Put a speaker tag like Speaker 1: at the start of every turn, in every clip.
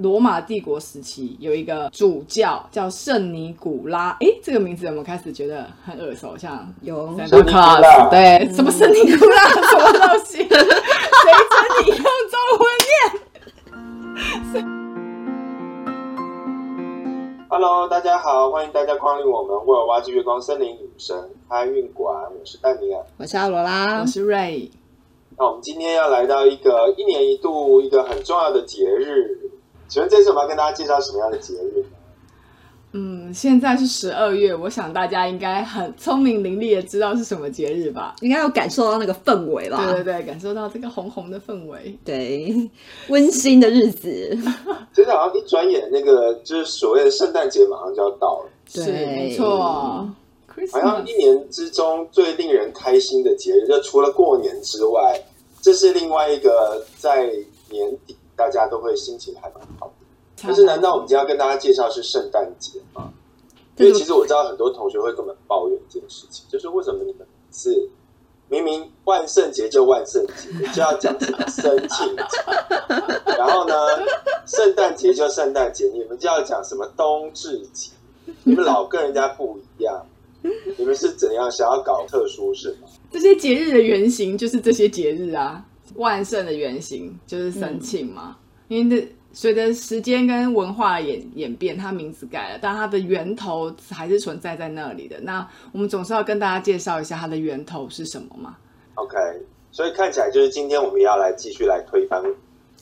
Speaker 1: 罗马帝国时期有一个主教叫圣尼古拉，诶，这个名字有没有开始觉得很耳熟？像
Speaker 2: 有
Speaker 3: 圣尼古拉
Speaker 1: 对，什么圣尼古拉，什么东西？谁准你用中文念
Speaker 3: ？Hello，大家好，欢迎大家光临我们沃尔挖之月光森林女神开运馆，我是丹尼尔。
Speaker 2: 我是阿罗拉
Speaker 1: 我，是 Ray，
Speaker 3: 那我们今天要来到一个一年一度一个很重要的节日，请问这次我们要跟大家介绍什么样的节日呢？
Speaker 1: 嗯，现在是十二月，我想大家应该很聪明伶俐的知道是什么节日吧？
Speaker 2: 应该有感受到那个氛围吧？
Speaker 1: 对对对，感受到这个红红的氛围。
Speaker 2: 对，温馨的日子，
Speaker 3: 真的好像一转眼，那个就是所谓的圣诞节马上就要到了，
Speaker 1: 是，
Speaker 2: 对
Speaker 1: 没错
Speaker 3: 好像一年之中最令人开心的节日，就除了过年之外，这是另外一个在年底大家都会心情还蛮好的。但是，难道我们今天要跟大家介绍是圣诞节吗？因为其实我知道很多同学会跟我们抱怨这件事情，就是为什么你们是明明万圣节就万圣节，就要讲什么生庆节，然后呢，圣诞节就圣诞节，你们就要讲什么冬至节，你们老跟人家不一样，你们是怎样想要搞特殊是吗？
Speaker 1: 这些节日的原型就是这些节日啊，万圣的原型就是神庆嘛，因为这随着时间跟文化演演变，它名字改了，但它的源头还是存在在那里的。那我们总是要跟大家介绍一下它的源头是什么嘛
Speaker 3: ？OK，所以看起来就是今天我们要来继续来推翻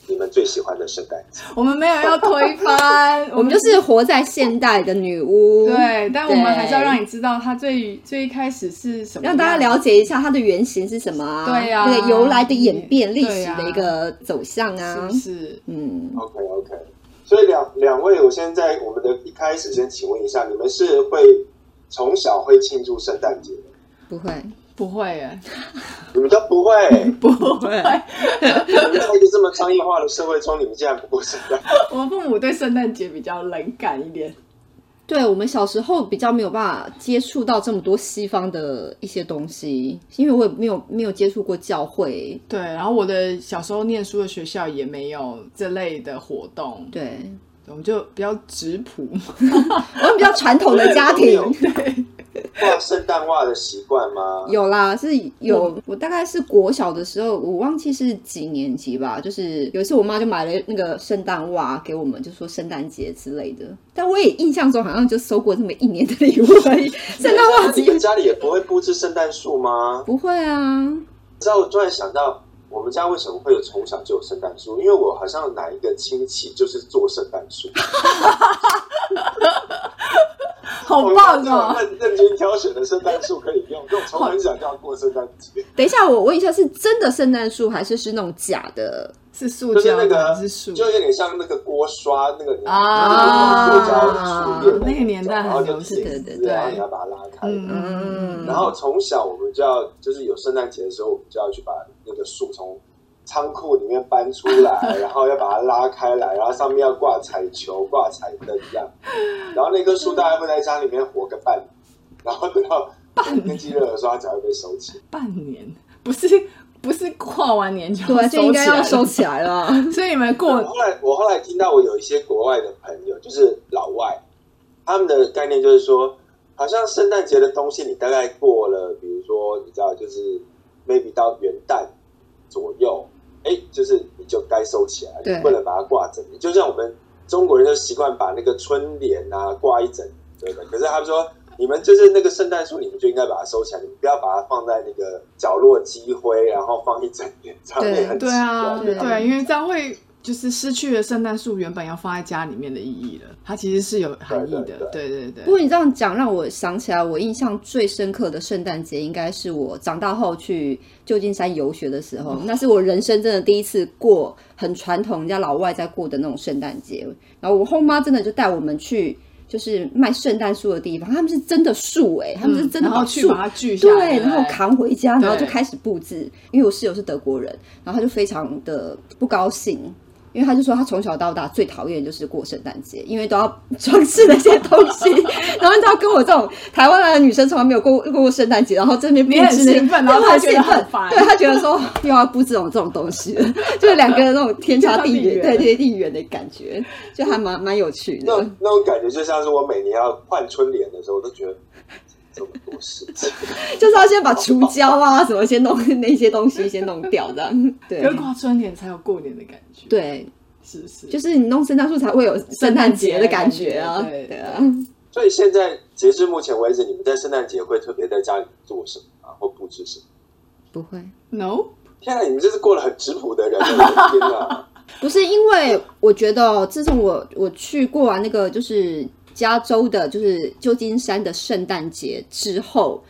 Speaker 3: 你们最喜欢的圣诞节。
Speaker 1: 我们没有要推翻，
Speaker 2: 我们就是活在现代的女巫，
Speaker 1: 对，但我们还是要让你知道它最最一开始是什么，
Speaker 2: 让大家了解一下它的原型是什么啊？
Speaker 1: 对啊
Speaker 2: 那个由来的演变、历史的一个走向
Speaker 1: 是
Speaker 2: 啊
Speaker 1: 不，是？
Speaker 2: 嗯
Speaker 3: ，OK OK，所以两两位，我现在我们的一开始先请问一下，你们是会从小会庆祝圣诞节的？
Speaker 2: 不会，
Speaker 1: 不会耶，
Speaker 3: 你们都不会？
Speaker 1: 不会。
Speaker 3: 在一个这么商业化的社会中，你们竟然不过圣诞？
Speaker 1: 我们父母对圣诞节比较冷感一点。
Speaker 2: 对我们小时候比较没有办法接触到这么多西方的一些东西，因为我也没有没有接触过教会，
Speaker 1: 对，然后我的小时候念书的学校也没有这类的活动，
Speaker 2: 对
Speaker 1: 我们就比较质朴。
Speaker 2: 我们比较传统的家庭。
Speaker 3: 画 圣诞袜的习惯吗？
Speaker 2: 有啦，是有。我大概是国小的时候，我忘记是几年级吧。就是有一次，我妈就买了那个圣诞袜给我们，就说圣诞节之类的。但我也印象中好像就收过这么一年的礼物而已。圣诞袜子
Speaker 3: 你们家里也不会布置圣诞树吗？
Speaker 2: 不会啊，
Speaker 3: 你知道，我突然想到，我们家为什么会有从小就有圣诞树？因为我好像哪一个亲戚就是做圣诞树，
Speaker 1: 好棒哦！
Speaker 3: 认认真挑选的圣诞树可以用，跟我从很小就要过圣诞节。
Speaker 2: 等一下，我问一下，是真的圣诞树还是是那种假的？
Speaker 1: 是塑
Speaker 3: 就是
Speaker 1: 胶
Speaker 3: 那个
Speaker 1: 是树？
Speaker 3: 就有点像那个锅刷那个年
Speaker 1: 啊
Speaker 3: 塑胶树叶
Speaker 1: 那个年代很
Speaker 3: 然后就
Speaker 1: 流行
Speaker 3: 铁
Speaker 2: 对对
Speaker 3: 然后你要把它拉开。
Speaker 1: 嗯
Speaker 3: 然后从小我们就要，就是有圣诞节的时候，我们就要去把那个树从仓库里面搬出来，然后要把它拉开来，然后上面要挂彩球、挂彩灯这样。然后那棵树大概会在家里面活个半年，然后等到天气热的时候，它才会被收起。
Speaker 1: 半年，不是不是跨完年就
Speaker 2: 对，就应该要收
Speaker 1: 收
Speaker 2: 起来了。
Speaker 1: 所以你们
Speaker 3: 我
Speaker 1: 过
Speaker 3: 后来我后来听到我有一些国外的朋友，就是老外，他们的概念就是说，好像圣诞节的东西你大概过了，比如说你知道，就是 maybe 到元旦左右，哎，就是你就该收起来，
Speaker 2: 对
Speaker 3: 你不能把它挂整年。就像我们中国人就习惯把那个春联啊挂一整，对不对？可是他们说。你们就是那个圣诞树，你们就应该把它收起来，你们不要把它放在那个角落积灰，然后放一整年，这样
Speaker 2: 对
Speaker 3: 也很奇
Speaker 1: 对啊，
Speaker 3: 怪
Speaker 2: 对
Speaker 1: 因为这样会就是失去了圣诞树原本要放在家里面的意义了。它其实是有含义的，对对对。
Speaker 2: 不过你这样讲，让我想起来，我印象最深刻的圣诞节，应该是我长大后去旧金山游学的时候，那是我人生真的第一次过很传统人家老外在过的那种圣诞节。然后我后妈真的就带我们去。就是卖圣诞树的地方，他们是真的树哎、他们是真的
Speaker 1: 嗯然后
Speaker 2: 把树
Speaker 1: 去把它锯下来，
Speaker 2: 对，然后扛回家，然后就开始布置。因为我室友是德国人，然后他就非常的不高兴，因为他就说他从小到大最讨厌就是过圣诞节，因为都要装饰那些东西，然后你知道跟我这种台湾来的女生从来没有过过过圣诞节，然后这边布
Speaker 1: 你很
Speaker 2: 置那
Speaker 1: 兴奋然后
Speaker 2: 很
Speaker 1: 他觉得
Speaker 2: 兴奋
Speaker 1: 很烦。
Speaker 2: 对他觉得说又要布置这种这种东西，就是两个人那种天差地远，
Speaker 1: 天差地远
Speaker 2: 对天地远的感觉，就还蛮蛮有趣的。
Speaker 3: 那种。那种感觉就像是我每年要换春联的时候，我都觉得这么多事情。
Speaker 2: 就是要先把除胶啊什么先弄那些东西先弄掉的，对
Speaker 1: 要挂春联才有过年的感觉，，
Speaker 2: 对，
Speaker 1: 是不是？
Speaker 2: 就是你弄圣诞树才会有圣诞节的感觉啊，
Speaker 1: 对
Speaker 2: 对啊。
Speaker 3: 所以现在截至目前为止，你们在圣诞节会特别在家里做什么啊，或布置什么？
Speaker 2: 不会
Speaker 1: ，no，
Speaker 3: 天啊，你们这是过了很质朴的人，我的天哪！
Speaker 2: 不是因为我觉得哦，自从我我去过完那个就是加州的，就是旧金山的圣诞节之后，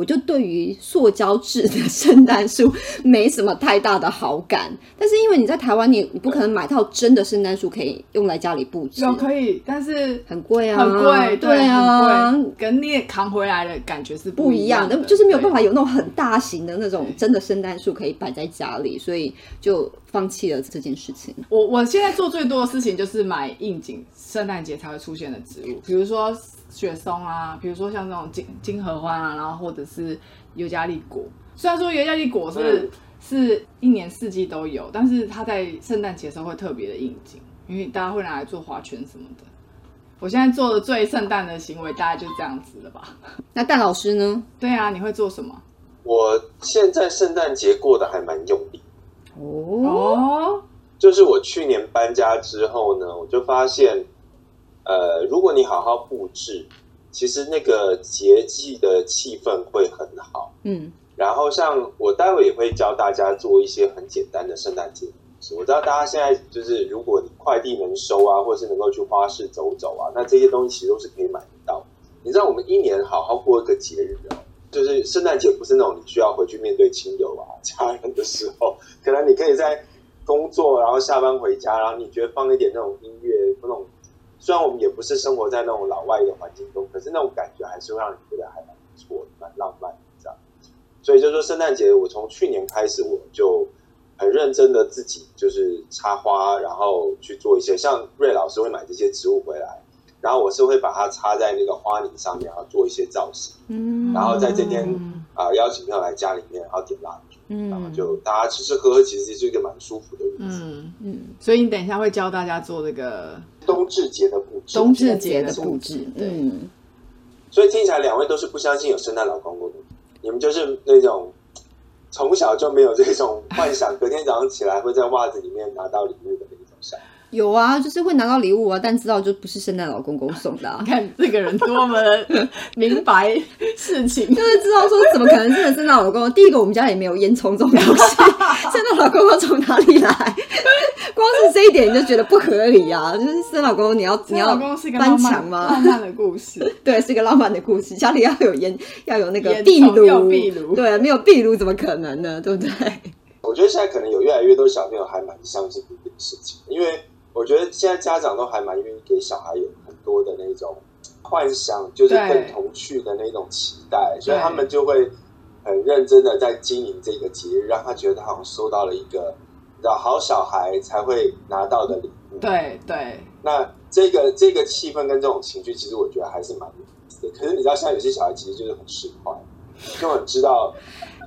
Speaker 2: 我就对于塑胶制的圣诞树没什么太大的好感。但是因为你在台湾，你你不可能买到真的圣诞树可以用来家里布置，
Speaker 1: 有可以，但是
Speaker 2: 很贵啊，
Speaker 1: 很贵，
Speaker 2: 对啊，
Speaker 1: 跟你也扛回来的感觉是
Speaker 2: 不一样
Speaker 1: 的，
Speaker 2: 就是没有办
Speaker 1: 法。
Speaker 2: 有那种很大型的那种真的圣诞树可以摆在家里，所以就放弃了这件事情。
Speaker 1: 我我现在做最多的事情就是买应景圣诞节才会出现的植物，比如说雪松啊，比如说像这种金金合欢啊，然后或者是尤加利果。虽然说尤加利果是、
Speaker 3: 嗯
Speaker 1: 是一年四季都有，但是它在圣诞节的时候会特别的应景，因为大家会拿来做花圈什么的。我现在做的最圣诞的行为大概就这样子了吧？
Speaker 2: 那蛋老师呢？
Speaker 1: 对啊，你会做什么？
Speaker 3: 我现在圣诞节过得还蛮用力，
Speaker 2: 哦，
Speaker 1: 哦，
Speaker 3: 就是我去年搬家之后呢，我就发现，呃，如果你好好布置，其实那个节气的气氛会很好。
Speaker 2: 嗯，
Speaker 3: 然后像我待会也会教大家做一些很简单的圣诞节。我知道大家现在就是，如果你快递能收啊，或是能够去花市走走啊，那这些东西其实都是可以买得到。你知道我们一年好好过一个节日哦，就是圣诞节不是那种你需要回去面对亲友啊、家人的时候，可能你可以在工作，然后下班回家，然后你觉得放一点那种音乐，那种虽然我们也不是生活在那种老外的环境中，可是那种感觉还是会让你觉得还蛮不错的，蛮浪漫的这样。所以就说圣诞节，我从去年开始我就很认真的自己就是插花，然后去做一些像瑞老师会买这些植物回来，然后我是会把它插在那个花泥上面，然后做一些造型，
Speaker 2: 嗯
Speaker 3: 然后在这天
Speaker 1: 嗯
Speaker 3: 啊、邀请朋友来家里面，然后点蜡烛，然后
Speaker 2: 嗯
Speaker 3: 就大家吃吃喝喝，其实是一个蛮舒服的日子。
Speaker 1: 嗯，
Speaker 2: 嗯，
Speaker 1: 所以你等一下会教大家做这个
Speaker 3: 冬至节的布置，
Speaker 1: 冬至节
Speaker 2: 节的布
Speaker 1: 置
Speaker 2: 嗯，
Speaker 3: 所以听起来两位都是不相信有圣诞老公公的，你们就是那种从小就没有这种幻想，隔天早上起来会在袜子里面拿到礼物的那种小孩。
Speaker 2: 有啊，就是会拿到礼物啊，但知道就不是圣诞老公公送的、啊
Speaker 1: 你，看这个人多么的明白事情，
Speaker 2: 就是知道说怎么可能真的圣诞老公公？第一个，我们家也没有烟囱这种东西，圣诞老公公从哪里来？光是这一点你就觉得不合理啊！就是圣诞老公公，你要你要
Speaker 1: 老公是一个
Speaker 2: 搬
Speaker 1: 浪漫
Speaker 2: 墙吗？
Speaker 1: 浪漫的故事，
Speaker 2: 对，是一个浪漫的故事，家里要有烟，要有那个壁炉，
Speaker 1: 壁炉
Speaker 2: 对，没有壁炉怎么可能呢？对不对？
Speaker 3: 我觉得现在可能有越来越多小朋友还蛮相信这件事情，因为我觉得现在家长都还蛮愿意给小孩有很多的那种幻想，就是
Speaker 1: 对
Speaker 3: 更童趣的那种期待，所以他们就会很认真的在经营这个节日，让他觉得他好像收到了一个好小孩才会拿到的礼物。
Speaker 1: 对对，
Speaker 3: 那这个这个气氛跟这种情绪，其实我觉得还是蛮有意思的。可是你知道，现在有些小孩其实就是很市侩，就很知道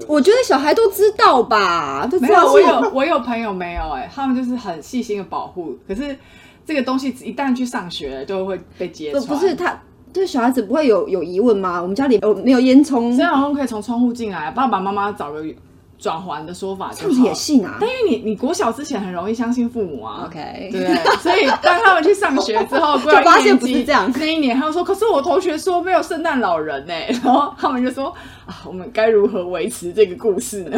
Speaker 2: 我觉得小孩都知道吧，都知
Speaker 1: 没有，
Speaker 2: 道
Speaker 1: 我有我有朋友没有哎、他们就是很细心的保护，可是这个东西一旦去上学，就会被揭
Speaker 2: 不
Speaker 1: 穿。
Speaker 2: 不是他对小孩子不会有有疑问吗？我们家里有没有烟囱？
Speaker 1: 虽然好像可以从窗户进来，爸爸妈妈找个转环的说法就好
Speaker 2: 这样子也信啊
Speaker 1: 但因为你你国小之前很容易相信父母啊
Speaker 2: ？OK，
Speaker 1: 对？所以当他们去上学之后，就
Speaker 2: 发现不是这样
Speaker 1: 那一年，他们说：“可是我同学说没有圣诞老人呢、然后他们就说：“啊，我们该如何维持这个故事呢？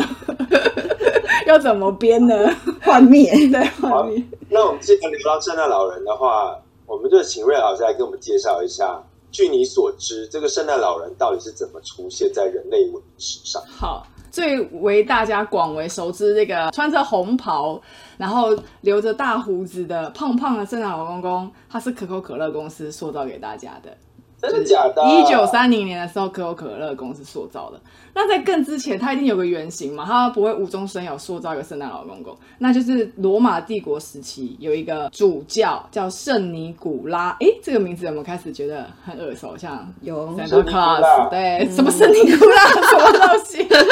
Speaker 1: 要怎么编呢
Speaker 2: 幻灭。”
Speaker 1: 对，
Speaker 3: 好
Speaker 1: 画面
Speaker 3: 那我们既然聊到圣诞老人的话，我们就请瑞老师来给我们介绍一下。据你所知，这个圣诞老人到底是怎么出现在人类文明史上？
Speaker 1: 好，最为大家广为熟知，这个穿着红袍，然后留着大胡子的胖胖的圣诞老公公，他是可口可乐公司塑造给大家的。
Speaker 3: 真的假的？
Speaker 1: 一九三零年的时候，可口可乐公司塑造的。那在更之前，它一定有个原型嘛，它不会无中生有塑造一个圣诞老公公。那就是罗马帝国时期有一个主教叫圣尼古拉，诶，这个名字有没有开始觉得很耳熟？像
Speaker 2: 有
Speaker 1: Santa Claus，对，什么圣尼古拉，什么东西？谁准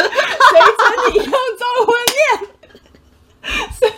Speaker 1: 你用中文念？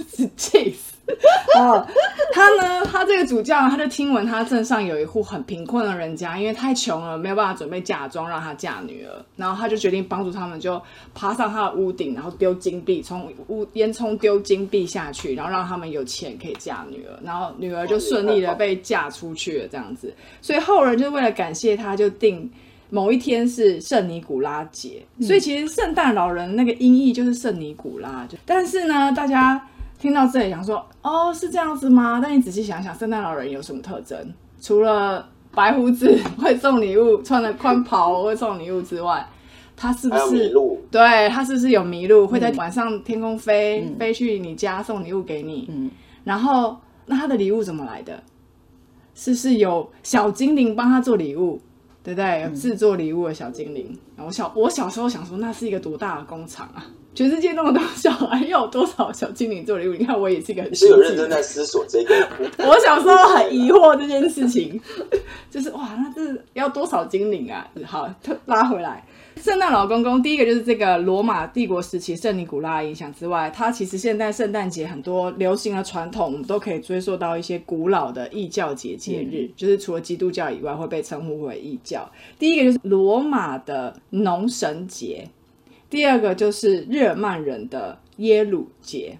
Speaker 1: 是 cheese。哦，他呢？他这个主教，他就听闻他镇上有一户很贫困的人家，因为太穷了，没有办法准备嫁妆让他嫁女儿，然后他就决定帮助他们，就爬上他的屋顶，然后丢金币，从屋烟囱丢金币下去，然后让他们有钱可以嫁女儿，然后女儿就顺利的被嫁出去了，这样子。所以后人就为了感谢他，就定某一天是圣尼古拉节。所以其实圣诞老人那个音译就是圣尼古拉，就但是呢，大家。听到这里，想说哦，是这样子吗？但你仔细想想，圣诞老人有什么特征？除了白胡子 会送礼物，穿的宽袍会送礼物之外，他是不是？对，他是不是有迷路会在晚上天空飞飞去你家送礼物给你？嗯，然后那他的礼物怎么来的？是不是有小精灵帮他做礼物？对不对？有制作礼物的小精灵。我小我小时候想说，那是一个多大的工厂啊！全世界那么多小孩，要有多少小精灵做礼物？你看，我也是一个很
Speaker 3: 是有认真在思索这个。
Speaker 1: 我小时候很疑惑这件事情，就是哇，那这要多少精灵啊？好，拉回来，圣诞老公公第一个就是这个罗马帝国时期圣尼古拉影响之外，它其实现在圣诞节很多流行的传统，我们都可以追溯到一些古老的异教节节日，就是除了基督教以外会被称呼为异教。第一个就是罗马的农神节。第二个就是日耳曼人的耶鲁节，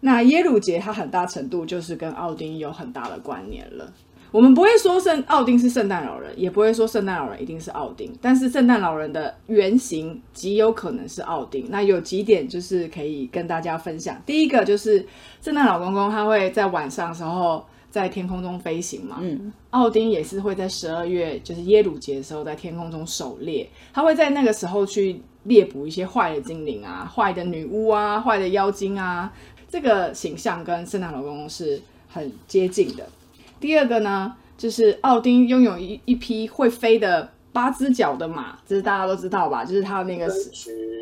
Speaker 1: 那耶鲁节它很大程度就是跟奥丁有很大的关联了。我们不会说圣奥丁是圣诞老人，也不会说圣诞老人一定是奥丁，但是圣诞老人的原型极有可能是奥丁。那有几点就是可以跟大家分享。第一个就是圣诞老公公他会在晚上时候在天空中飞行嘛，嗯，奥丁也是会在十二月就是耶鲁节的时候在天空中狩猎，他会在那个时候去。猎捕一些坏的精灵啊，坏的女巫啊，坏的妖精啊，这个形象跟圣诞老公公是很接近的。第二个呢，就是奥丁拥有一一匹会飞的八只脚的马，这是大家都知道吧？就是他的那个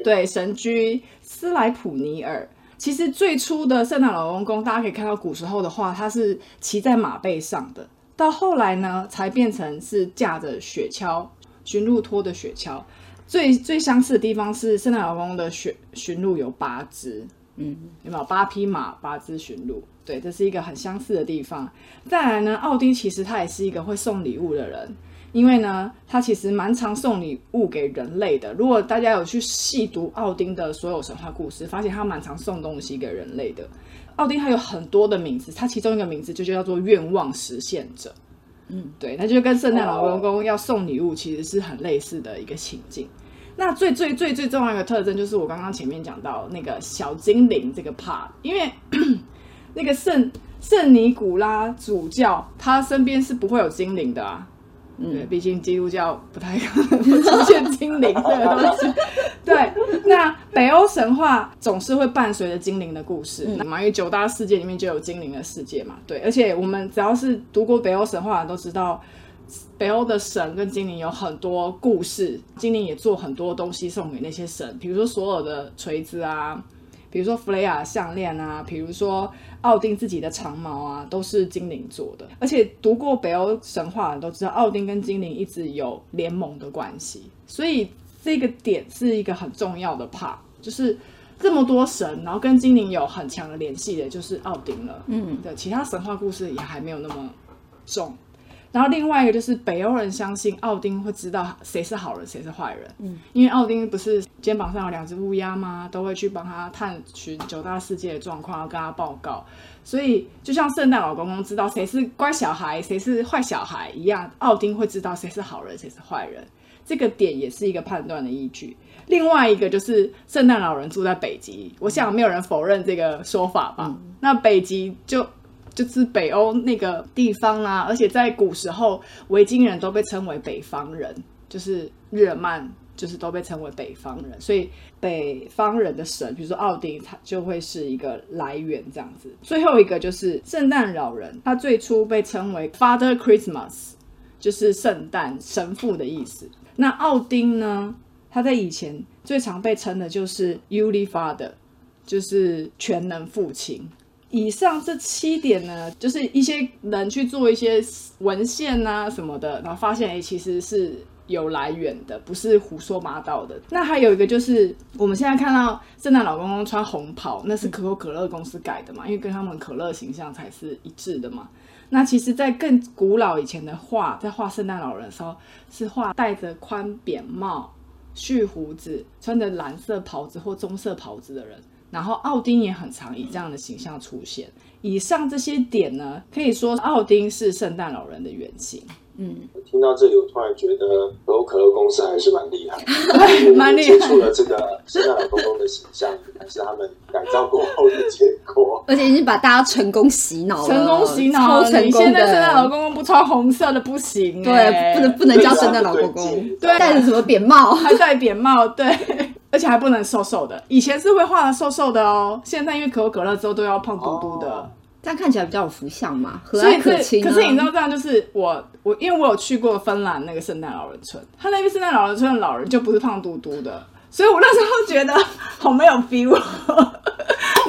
Speaker 1: 对神驹斯莱普尼尔。其实最初的圣诞老公公，大家可以看到古时候的话，他是骑在马背上的，到后来呢，才变成是驾着雪橇，驯鹿拖的雪橇。最最相似的地方是圣诞老公的驯驯鹿有八只，嗯，有没有八匹马八只驯鹿？对，这是一个很相似的地方。再来呢，奥丁其实他也是一个会送礼物的人，因为呢，他其实蛮常送礼物给人类的。如果大家有去细读奥丁的所有神话故事，发现他蛮常送东西给人类的。奥丁还有很多的名字，他其中一个名字就叫做愿望实现者。嗯，对，那就跟圣诞老公公要送礼物其实是很类似的一个情境。那最最最最重要一个特征就是我刚刚前面讲到那个小精灵这个 part，因为 那个圣圣尼古拉主教他身边是不会有精灵的啊，嗯，毕竟基督教不太可能出现精灵这个东西。对，那北欧神话总是会伴随着精灵的故事，嘛，因为九大世界里面就有精灵的世界嘛。对，而且我们只要是读过北欧神话的都知道。北欧的神跟精灵有很多故事，精灵也做很多东西送给那些神，比如说所有的锤子啊，比如说弗雷亚项链啊，比如说奥丁自己的长矛啊，都是精灵做的。而且读过北欧神话的都知道，奥丁跟精灵一直有联盟的关系，所以这个点是一个很重要的 part，就是这么多神，然后跟精灵有很强的联系的，就是奥丁了。嗯，对，其他神话故事也还没有那么重。然后另外一个就是北欧人相信奥丁会知道谁是好人谁是坏人，嗯，因为奥丁不是肩膀上有两只乌鸦吗？都会去帮他探寻九大世界的状况，要跟他报告。所以就像圣诞老公公知道谁是乖小孩，谁是坏小孩一样，奥丁会知道谁是好人，谁是坏人。这个点也是一个判断的依据。另外一个就是圣诞老人住在北极，我想没有人否认这个说法吧？那北极就。就是北欧那个地方啊，而且在古时候，维京人都被称为北方人，就是日耳曼，就是都被称为北方人，所以北方人的神，比如说奥丁，他就会是一个来源这样子。最后一个就是圣诞老人，他最初被称为 Father Christmas，就是圣诞神父的意思。那奥丁呢，他在以前最常被称的就是 Uli Father，就是全能父亲。以上这七点呢，就是一些人去做一些文献啊什么的，然后发现哎，其实是有来源的，不是胡说八道的。那还有一个就是，我们现在看到圣诞老公公穿红袍，那是可口可乐公司改的嘛，因为跟他们可乐形象才是一致的嘛。那其实，在更古老以前的画，在画圣诞老人的时候，是画戴着宽扁帽、蓄胡子、穿着蓝色袍子或棕色袍子的人。然后奥丁也很常以这样的形象出现。以上这些点呢，可以说奥丁是圣诞老人的原型。
Speaker 2: 嗯，
Speaker 3: 听到这里，我突然觉得可口可乐公司还是蛮厉害的，
Speaker 1: 蛮厉害
Speaker 3: 接触了这个圣诞老公公的形象，还是他们改造过后的结果。
Speaker 2: 而且已经把大家成功洗脑了，
Speaker 1: 成功洗脑
Speaker 2: 成功
Speaker 1: 你现在圣诞老。公公不穿红色的不行、
Speaker 2: 对，
Speaker 1: 欸，
Speaker 2: 不能不能叫圣诞老公公，
Speaker 1: 对
Speaker 2: 戴着什么扁帽？
Speaker 1: 还戴扁帽，对，而且还不能瘦瘦的。以前是会画的瘦瘦的哦，现在因为可口可乐之后都要胖嘟嘟的。
Speaker 3: 哦
Speaker 2: 这样看起来比较有福相嘛，和蔼可亲、啊。
Speaker 1: 可是你知道这样就是我我因为我有去过芬兰那个圣诞老人村，他那边圣诞老人村的老人就不是胖嘟嘟的，所以我那时候觉得好没有 feel，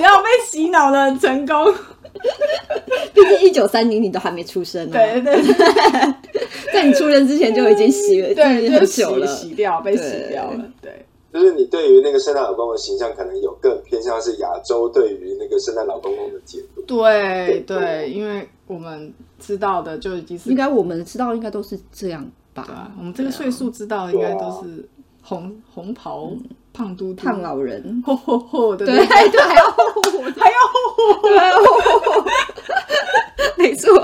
Speaker 1: 然后被洗脑的成功。
Speaker 2: 毕竟一九三零你都还没出生呢，
Speaker 1: 对对对
Speaker 2: 在你出生之前就已经洗了，
Speaker 1: 对，
Speaker 2: 已经
Speaker 1: 就洗
Speaker 2: 很久了。
Speaker 1: 洗掉，被洗掉了。对，
Speaker 3: 就是你对于那个圣诞老公公的形象，可能有更偏向是亚洲对于那个圣诞老公公的解读。
Speaker 1: 对对，因为我们知道的就已经是
Speaker 2: 应该我们知道应该都是这样吧？
Speaker 1: 啊，我们这个岁数知道的应该都是红红袍胖嘟嘟。
Speaker 2: 胖老人，
Speaker 1: 吼吼吼的
Speaker 2: 对对，还要
Speaker 1: 还要吼吼
Speaker 2: 对，还要后火，没错。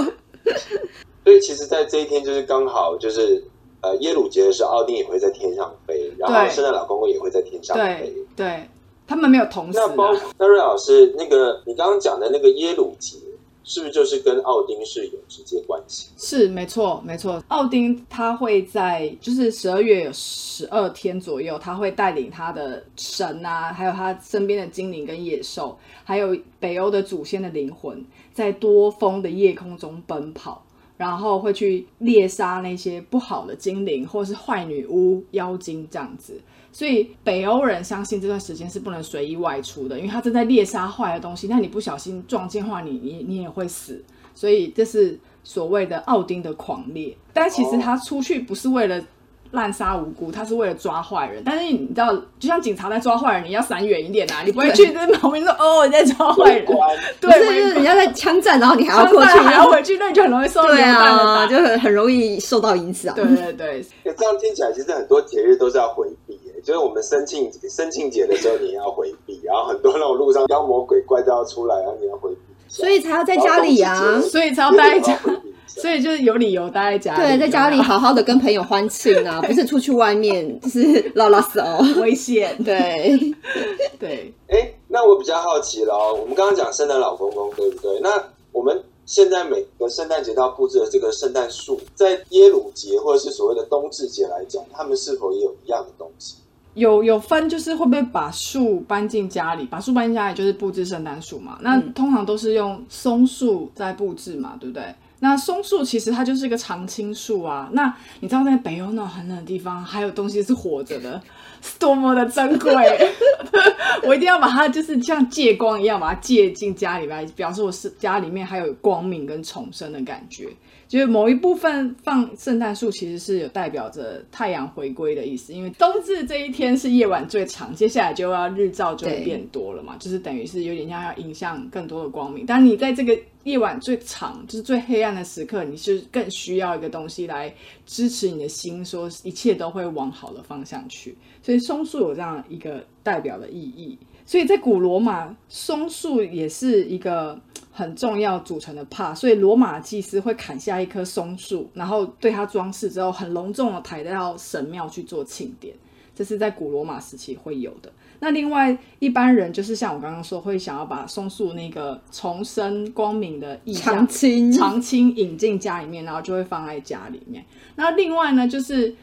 Speaker 3: 所以其实，在这一天就是刚好就是呃耶鲁节的时候，奥丁也会在天上飞，然后圣诞老公公也会在天上飞。
Speaker 1: 对，他们没有同时
Speaker 3: 那包
Speaker 1: 啊，
Speaker 3: 那瑞老师，那个你刚刚讲的那个耶鲁节，是不是就是跟奥丁是有直接关系？
Speaker 1: 是没错没错。奥丁他会在就是十二月有十二天左右，他会带领他的神啊，还有他身边的精灵跟野兽，还有北欧的祖先的灵魂，在多风的夜空中奔跑。然后会去猎杀那些不好的精灵，或是坏女巫、妖精这样子。所以北欧人相信这段时间是不能随意外出的，因为他正在猎杀坏的东西。那你不小心撞见的话，你你你也会死。所以这是所谓的奥丁的狂猎。但其实他出去不是为了滥杀无辜，他是为了抓坏人。但是你知道，就像警察在抓坏人，你要闪远一点啊，你不会去这旁边说哦你在抓坏人，对，
Speaker 2: 就是人家在枪战，然后你还要过去，
Speaker 1: 还要回去，那你就很容易受到
Speaker 2: 对
Speaker 1: 流弹的
Speaker 2: 啊，就很很容易受到影响。
Speaker 1: 对对对，
Speaker 3: 欸 这样听起来，其实很多节日都是要回避耶。就是我们生庆生庆节的时候，你也要回避，然后很多那种路上妖魔鬼怪都要出来，然后你要回避。
Speaker 2: 所以才要在家里啊。
Speaker 1: 所以才要待在家所以就是有理由待在家里，
Speaker 2: 对，在家里好好的跟朋友欢庆啊，不是出去外面就是拉拉手。
Speaker 1: 危险。
Speaker 2: 对，
Speaker 1: 对，
Speaker 3: 哎，那我比较好奇了哦，我们刚刚讲圣诞老公公，对不对？那我们现在每个圣诞节都要布置的这个圣诞树，在耶鲁节或者是所谓的冬至节来讲，他们是否也有一样的东西？
Speaker 1: 有有分，就是会不会把树搬进家里？把树搬进家里就是布置圣诞树嘛。那
Speaker 2: 嗯
Speaker 1: 通常都是用松树在布置嘛，对不对？那松树其实它就是一个常青树啊。那你知道在北欧那种很冷的地方，还有东西是活着的，是多么的珍贵！我一定要把它就是像借光一样把它借进家里来，表示我是家里面还有光明跟重生的感觉。就是某一部分放圣诞树，其实是有代表着太阳回归的意思，因为冬至这一天是夜晚最长，接下来就要日照就会变多了嘛，就是等于是有点像要影响更多的光明。但你在这个夜晚最长，就是最黑暗的时刻，你是更需要一个东西来支持你的心，说一切都会往好的方向去。所以松树有这样一个代表的意义。所以在古罗马，松树也是一个很重要组成的帕，所以罗马祭司会砍下一棵松树，然后对它装饰之后，很隆重的抬到神庙去做庆典。这是在古罗马时期会有的。那另外一般人就是像我刚刚说，会想要把松树那个重生光明的意象
Speaker 2: 常青
Speaker 1: 常青引进家里面，然后就会放在家里面。那另外呢，就是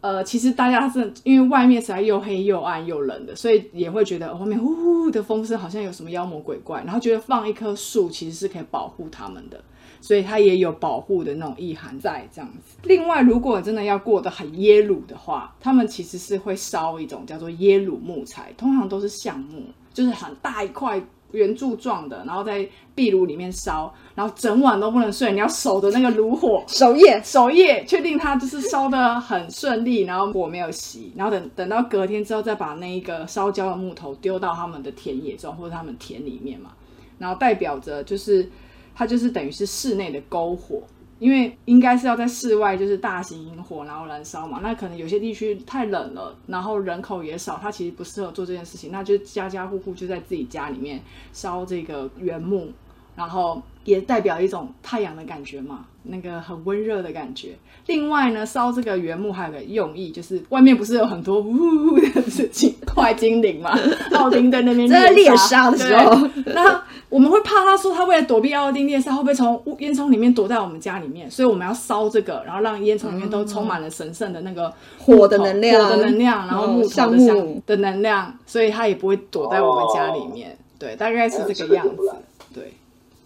Speaker 1: 呃，其实大家是因为外面实在又黑又暗又冷的，所以也会觉得外面呼呼的风声好像有什么妖魔鬼怪，然后觉得放一棵树其实是可以保护他们的。所以它也有保护的那种意涵在这样子。另外，如果真的要过得很耶鲁的话，他们其实是会烧一种叫做耶鲁木材，通常都是橡木，就是很大一块。圆柱状的，然后在壁炉里面烧，然后整晚都不能睡，你要守着那个炉火，
Speaker 2: 守夜，
Speaker 1: 守夜，确定它就是烧的很顺利，然后火没有熄，然后等等到隔天之后，再把那一个烧焦的木头丢到他们的田野中或者他们田里面嘛，然后代表着就是它就是等于是室内的篝火。因为应该是要在室外，就是大型萤火然后燃烧嘛。那可能有些地区太冷了，然后人口也少，它其实不适合做这件事情。那就家家户户就在自己家里面烧这个原木，然后也代表一种太阳的感觉嘛，那个很温热的感觉。另外呢，烧这个原木还有个用意，就是外面不是有很多呜呜的事情，坏精灵嘛，奥丁在那边
Speaker 2: 在猎杀的时候，
Speaker 1: 那。我们会怕他说他为了躲避奥丁猎杀，会不会从烟囱里面躲在我们家里面？所以我们要烧这个，然后让烟囱里面都充满了神圣的那个
Speaker 2: 火的能量，
Speaker 1: 火的能量，然后木头的香的能量，所以他也不会躲在我们家里面。对，大概是这个样子。对。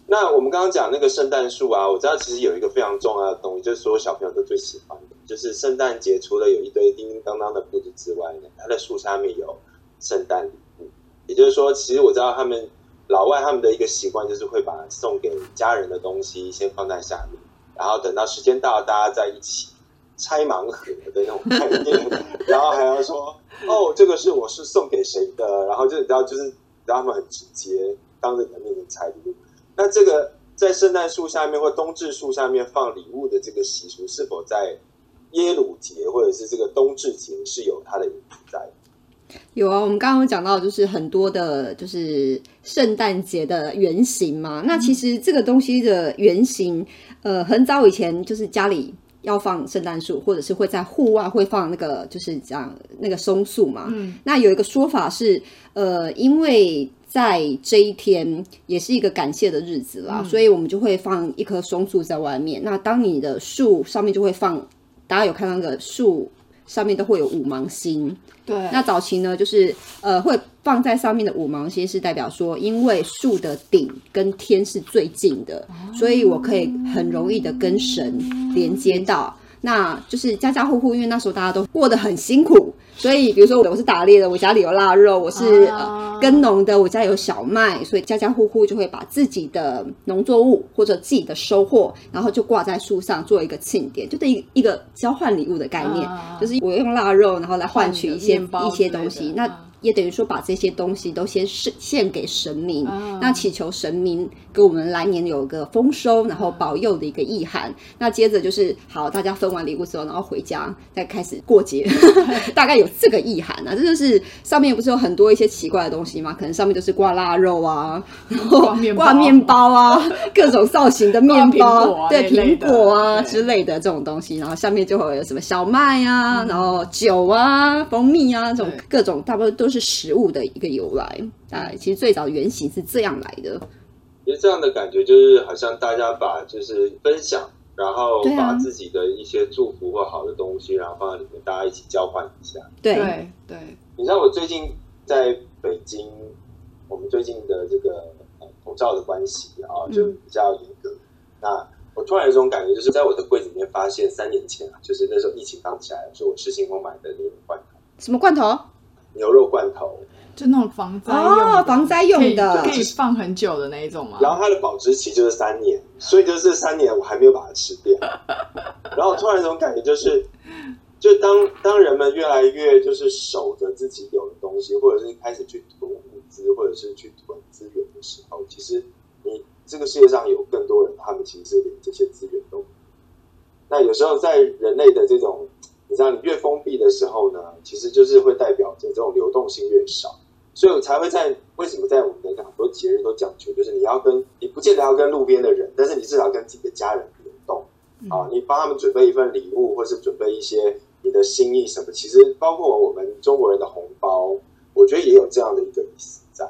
Speaker 3: 那我们刚刚讲那个圣诞树啊，我知道其实有一个非常重要的东西，就是所有小朋友都最喜欢的，就是圣诞节除了有一堆叮叮当当的布置之外呢，它的树下面有圣诞礼物。也就是说，其实我知道他们。老外他们的一个习惯就是会把送给家人的东西先放在下面，然后等到时间到了，大家在一起拆盲盒的那种概念，然后还要说哦，这个是我是送给谁的，然后就你知道，就是让他们很直接当着你的面拆礼物。那这个在圣诞树下面或冬至树下面放礼物的这个习俗，是否在耶鲁节或者是这个冬至节是有它的影子在？
Speaker 2: 有啊，我们刚刚讲到，就是很多的，就是圣诞节的原型嘛。那其实这个东西的原型，呃，很早以前就是家里要放圣诞树，或者是会在户外会放那个，就是讲那个松树嘛。嗯。那有一个说法是，呃，因为在这一天也是一个感谢的日子啦，所以我们就会放一棵松树在外面。那当你的树上面就会放，大家有看到那个树上面都会有五芒星。
Speaker 1: 对，
Speaker 2: 那早期呢，就是呃，会放在上面的五芒星是代表说，因为树的顶跟天是最近的，所以我可以很容易的跟神连接到。那就是家家户户，因为那时候大家都过得很辛苦，所以比如说我是打猎的，我家里有腊肉；我是呃耕农的，我家有小麦，所以家家户户就会把自己的农作物或者自己的收获，然后就挂在树上做一个庆典，就等于一个交换礼物的概念，就是我用腊肉，然后来换取一些一些东西。那也等于说把这些东西都先献献给神明，那祈求神明给我们来年有个丰收，然后保佑的一个意涵。那接着就是好，大家分完礼物之后，然后回家再开始过节，大概有这个意涵啊。这就是上面不是有很多一些奇怪的东西吗？可能上面就是挂腊肉啊，然后挂面包啊，各种造型的面包，对苹果啊之类的这种东西，然后下面就会有什么小麦啊，然后酒啊、蜂蜜啊这种各种，大部分都是。是食物的一个由来，啊，其实最早原型是这样来的。
Speaker 3: 其实这样的感觉就是好像大家把就是分享，然后把自己的一些祝福或好的东西，然后放在里面，大家一起交换一下。
Speaker 1: 对对，
Speaker 3: 你知道我最近在北京，我们最近的这个口罩的关系啊，就比较严格。那我突然有一种感觉，就是在我的柜子里面发现三年前啊，就是那时候疫情刚起来的时候，我失心疯买的那种罐头。
Speaker 2: 什么罐头？
Speaker 3: 牛肉罐头，
Speaker 1: 就那种防灾哦，
Speaker 2: 防灾用的，
Speaker 1: 可以放很久的那一种嘛？
Speaker 3: 然后它的保质期就是三年，所以就是三年我还没有把它吃掉。然后突然这种感觉就是，就当当人们越来越就是守着自己有的东西，或者是开始去囤物资，或者是去囤资源的时候，其实你这个世界上有更多人，他们其实连这些资源都。那有时候在人类的这种。你知道，你越封闭的时候呢，其实就是会代表着这种流动性越少，所以我才会在为什么在我们的很多节日都讲究，就是你要跟你不见得要跟路边的人，但是你至少跟自己的家人联动啊，你帮他们准备一份礼物，或是准备一些你的心意什么，其实包括我们中国人的红包，我觉得也有这样的一个意思在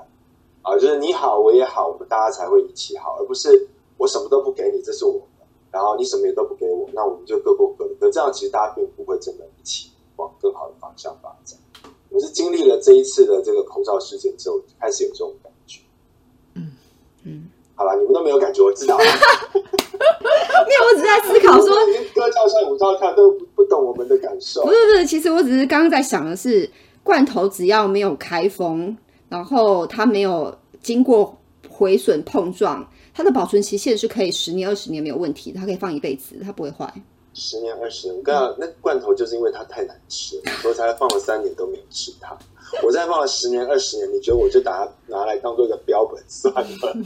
Speaker 3: 啊，就是你好我也好，我们大家才会一起好，而不是我什么都不给你，这是我。然后你什么也都不给我，那我们就各过各的。可这样其实大家并不会真的一起往更好的方向发展。我是经历了这一次的这个口罩事件之后，开始有这种感觉。嗯嗯，好吧，你们都没有感觉，我知道。
Speaker 2: 没有，我只是在思考说，
Speaker 3: 歌照相舞照跳都不不懂我们的感受。
Speaker 2: 不是不是，其实我只是刚刚在想的是，罐头只要没有开封，然后它没有经过毁损碰撞，它的保存期限是可以十年二十年没有问题的，它可以放一辈子，它不会坏。
Speaker 3: 十年二十年，我跟你讲，那罐头就是因为它太难吃，所以才放了三年都没有吃它。我再放了十年二十年，你觉得我就把它拿来当做一个标本算了？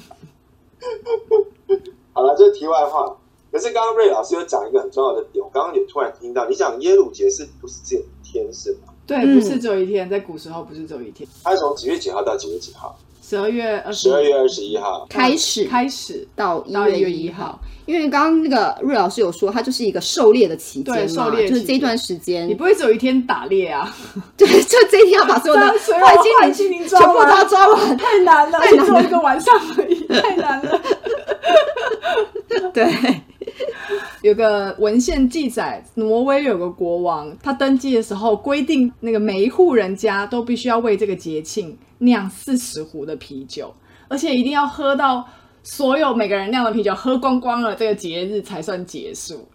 Speaker 3: 好了，这是题外话。可是刚刚瑞老师有讲一个很重要的点，我刚刚也突然听到，你讲耶鲁节是不是只有一天是吗？
Speaker 1: 对，
Speaker 2: 嗯
Speaker 1: 不是只有一天，在古时候不是只有一天，
Speaker 3: 它是从几月几号到几月几号？
Speaker 1: 十二月二十
Speaker 3: 十二月二十一号。
Speaker 2: 开始。
Speaker 1: 开始。
Speaker 2: 到一
Speaker 1: 到1月
Speaker 2: 月一
Speaker 1: 1号
Speaker 2: 号，因为刚刚那个瑞老师有说，它就是一个狩猎的期间
Speaker 1: 狩猎期
Speaker 2: 就是这段时间。
Speaker 1: 你，不会只有一天打猎啊？
Speaker 2: 对，就这一天要把所有的
Speaker 1: 把所有
Speaker 2: 坏精
Speaker 1: 灵
Speaker 2: 灵全部都
Speaker 1: 抓完
Speaker 2: 要抓完，
Speaker 1: 太难了，
Speaker 2: 太难了。
Speaker 1: 一个晚上而已，太难了。
Speaker 2: 对，
Speaker 1: 有个文献记载，挪威有个国王，他登基的时候规定，那个每一户人家都必须要为这个节庆酿四十壶的啤酒，而且一定要喝到所有每个人酿的啤酒喝光光了，这个节日才算结束。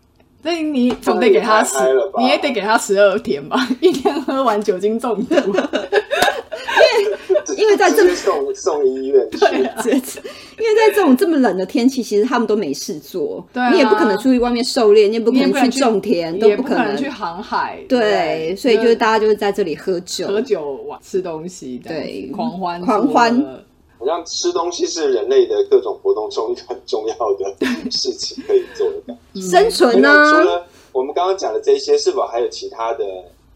Speaker 1: 所以你总得给他十你也得给他十二天吧，一天喝完酒精中毒。
Speaker 2: 因为因为在这
Speaker 3: 直接送送医院去。
Speaker 1: 对啊。
Speaker 2: 因为在这种这么冷的天气，其实他们都没事做，
Speaker 1: 对啊。
Speaker 2: 你也不可能出去外面狩猎，你也不可能去种田，都
Speaker 1: 也不
Speaker 2: 可
Speaker 1: 能去航海，
Speaker 2: 对，所以就是大家就是在这里喝酒，
Speaker 1: 喝酒玩吃东西，
Speaker 2: 对
Speaker 1: 狂欢
Speaker 2: 狂欢
Speaker 3: 好像吃东西是人类的各种活动中一个很重要的事情可以做的感觉。
Speaker 2: 生存
Speaker 3: 呢除
Speaker 2: 啊，
Speaker 3: 了我们刚刚讲的这些，是否还有其他的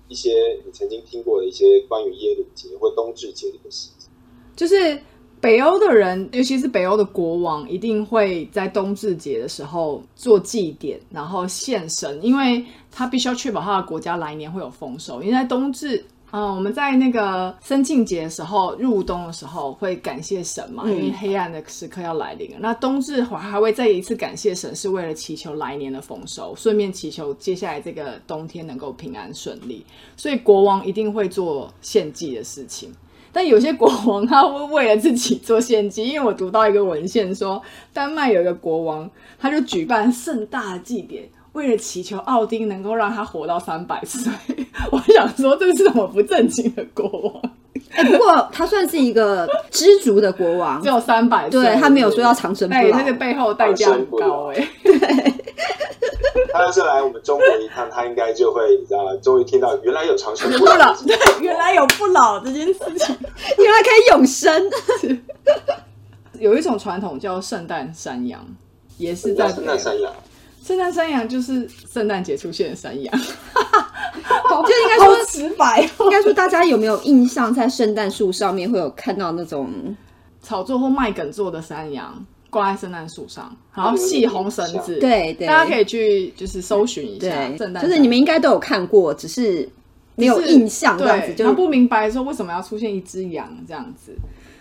Speaker 3: 一些你曾经听过的一些关于耶鲁节或冬至节的一个事情？
Speaker 1: 就是北欧的人，尤其是北欧的国王，一定会在冬至节的时候做祭典，然后献神，因为他必须要确保他的国家来年会有丰收。因为在冬至，嗯、我们在那个生庆节的时候，入冬的时候会感谢神嘛，
Speaker 2: 嗯
Speaker 1: 因为黑暗的时刻要来临了。那冬至还还会再一次感谢神，是为了祈求来年的丰收，顺便祈求接下来这个冬天能够平安顺利。所以国王一定会做献祭的事情。但有些国王他会为了自己做献祭，因为我读到一个文献说，丹麦有一个国王，他就举办盛大的祭典，为了祈求奥丁能够让他活到三百岁。我想说，这是什么不正经的国王？
Speaker 2: 哎，不过他算是一个知足的国王
Speaker 1: 只，有三百岁，
Speaker 2: 对他没有说要长生不
Speaker 1: 哎，
Speaker 2: 老
Speaker 1: 那，个背后代价很高哎、对
Speaker 3: 他要是来我们中国一趟，他应该就会你知道，终于听到原来有长生不
Speaker 1: 老，对，原来有不老这件事情。
Speaker 2: 原来可以永生，
Speaker 1: 有一种传统叫圣诞山羊，也是在
Speaker 3: 圣诞山羊。
Speaker 1: 圣诞山羊就是圣诞节出现的山羊，
Speaker 2: 就应该
Speaker 1: 好
Speaker 2: 说。
Speaker 1: 直白哦。
Speaker 2: 应该说，大家有没有印象，在圣诞树上面会有看到那种
Speaker 1: 炒作或卖梗做的山羊挂在圣诞树上，然后系红绳子，，
Speaker 2: 对对，
Speaker 1: 大家可以去就是搜寻一下，圣诞，
Speaker 2: 就是你们应该都有看过，只是没有印象这样子，
Speaker 1: 对，
Speaker 2: 就
Speaker 1: 然后不明白说为什么要出现一只羊这样子。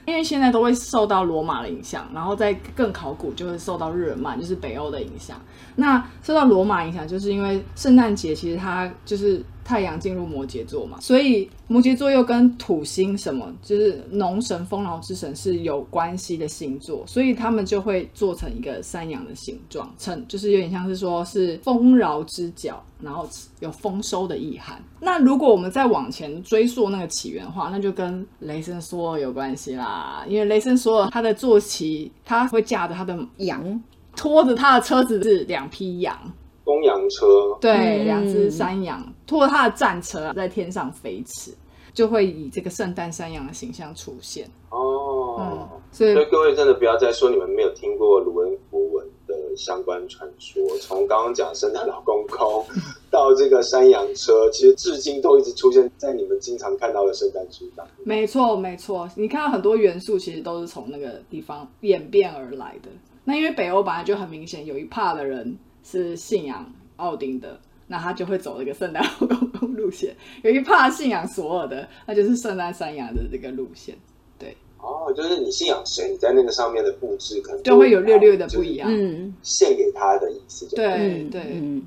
Speaker 1: 因为现在都会受到罗马的影响，然后再更考古就会受到日耳曼，就是北欧的影响。那受到罗马影响，就是因为圣诞节其实它就是太阳进入摩羯座嘛，所以摩羯座又跟土星什么，就是农神、丰饶之神是有关系的星座，所以他们就会做成一个山羊的形状，成就是有点像是说是丰饶之角，然后有丰收的意涵。那如果我们再往前追溯那个起源的话，那就跟雷神索尔有关系啦，因为雷神索尔他的坐骑，他会驾着他的
Speaker 2: 羊，
Speaker 1: 拖着他的车子是两匹羊，
Speaker 3: 公羊车，
Speaker 1: 对，
Speaker 2: 嗯。
Speaker 1: 两只山羊拖着他的战车啊在天上飞驰，就会以这个圣诞山羊的形象出现。
Speaker 3: 哦
Speaker 1: 嗯，，所以
Speaker 3: 各位真的不要再说你们没有听过卢恩符文的相关传说，从刚刚讲圣诞老公公到这个山羊车，其实至今都一直出现在你们经常看到的圣诞树上。
Speaker 1: 没错，没错，你看到很多元素其实都是从那个地方演变而来的。那因为北欧本来就很明显，有一派的人是信仰奥丁的，那他就会走这个圣诞老公公路线；有一怕信仰索尔的，那就是圣诞山羊的这个路线，对
Speaker 3: 哦，就是你信仰谁，你在那个上面的布置可能
Speaker 1: 就会有略略的不一样。
Speaker 2: 嗯，
Speaker 3: 献给他的意思就。
Speaker 1: 对
Speaker 2: 嗯
Speaker 1: 对，
Speaker 2: 嗯，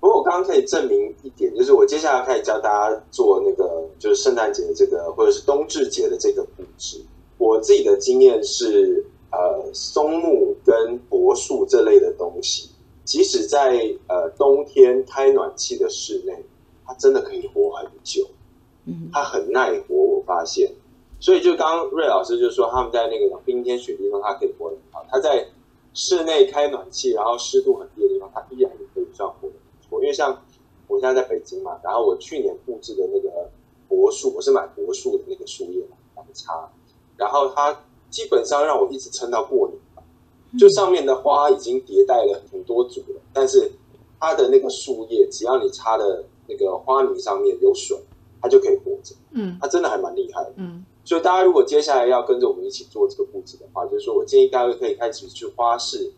Speaker 3: 不过我刚刚可以证明一点，就是我接下来开始教大家做那个就是圣诞节的这个或者是冬至节的这个布置。我自己的经验是，呃，松木跟柏树这类的东西，即使在呃冬天开暖气的室内，它真的可以活很久。
Speaker 2: 嗯，
Speaker 3: 它很耐活，我发现。所以就刚刚瑞老师就说，他们在那个冰天雪地地方，它可以活得很好。它在室内开暖气，然后湿度很低的地方，它依然也可以算活得不错。因为像我现在在北京嘛，然后我去年布置的那个柏树，我是买柏树的那个树叶来插，然后它基本上让我一直撑到过年吧。就上面的花已经迭代了很多组了，但是它的那个树叶，只要你插的那个花泥上面有水，它就可以活着。
Speaker 1: 嗯
Speaker 3: 它真的还蛮厉害的。
Speaker 1: 嗯
Speaker 3: 所以大家如果接下来要跟着我们一起做这个布置的话，就是说我建议大家可以开始去花市，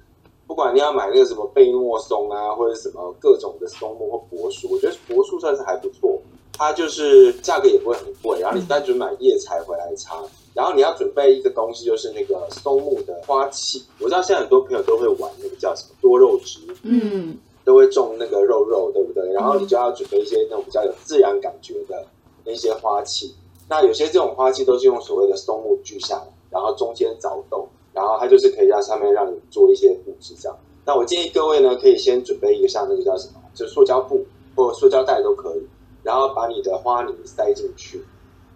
Speaker 3: 不管你要买那个什么贝诺松啊，或者什么各种的松木或柏树，我觉得柏树算是还不错，它就是价格也不会很贵，然后你单纯买叶材回来插，然后你要准备一个东西，就是那个松木的花器。我知道现在很多朋友都会玩那个叫什么多肉植，
Speaker 2: 嗯，
Speaker 3: 都会种那个肉肉，对不对？然后你就要准备一些那种比较有自然感觉的那些花器。那有些这种花器都是用所谓的松木锯下来，然后中间凿洞，然后它就是可以在上面让你做一些布置这样。那我建议各位呢，可以先准备一个像那个叫什么，就是塑胶布或者塑胶袋都可以，然后把你的花泥塞进去，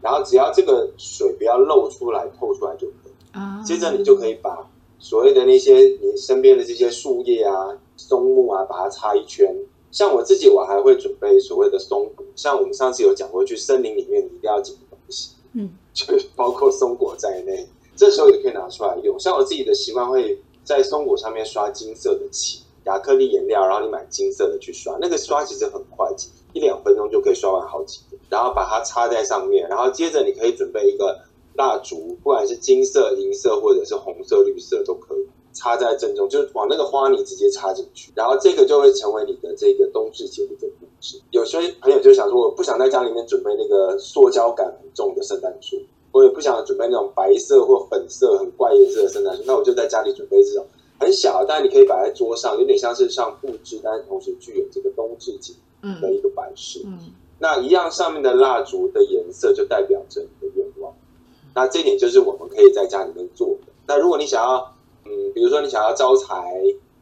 Speaker 3: 然后只要这个水不要漏出来、透出来就可以。
Speaker 1: 啊，
Speaker 3: 接着你就可以把所谓的那些你身边的这些树叶啊、松木啊，把它插一圈。像我自己，我还会准备所谓的松果，像我们上次有讲过，去森林里面你一定要捡东西，
Speaker 2: 嗯，
Speaker 3: 就包括松果在内，这时候也可以拿出来用。像我自己的习惯，会在松果上面刷金色的漆，亚克力颜料，然后你买金色的去刷，那个刷其实很快，一两分钟就可以刷完好几个，然后把它插在上面，然后接着你可以准备一个蜡烛，不管是金色、银色或者是红色、绿色都可以。插在正中，就是往那个花泥直接插进去，然后这个就会成为你的这个冬至节的一个布置。有些朋友就想说，我不想在家里面准备那个塑胶感很重的圣诞树，我也不想准备那种白色或粉色很怪颜色的圣诞树，那我就在家里准备这种很小，但你可以摆在桌上，有点像是像布置，但是同时具有这个冬至节
Speaker 1: 嗯
Speaker 3: 的一个摆饰。
Speaker 1: 嗯
Speaker 3: 那一样上面的蜡烛的颜色就代表着你的愿望。那这一点就是我们可以在家里面做的。那如果你想要，嗯，比如说你想要招财，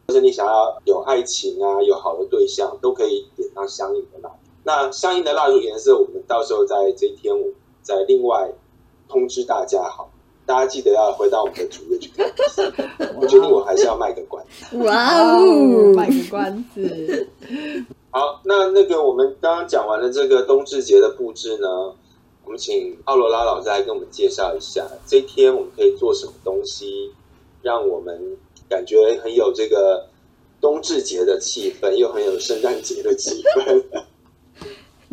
Speaker 3: 或者你想要有爱情啊，有好的对象，都可以点上相应的蜡烛。那相应的蜡烛颜色，我们到时候在这一天，我再另外通知大家好。大家记得要回到我们的主页去看。我决定我还是要卖个关子。
Speaker 2: 哇
Speaker 1: 哦，
Speaker 2: 哦，
Speaker 1: 卖个关子，
Speaker 3: 好，那那个我们刚刚讲完了这个冬至节的布置呢，我们请奥罗拉老师来跟我们介绍一下，这一天我们可以做什么东西，让我们感觉很有这个冬至节的气氛，又很有圣诞节的气氛。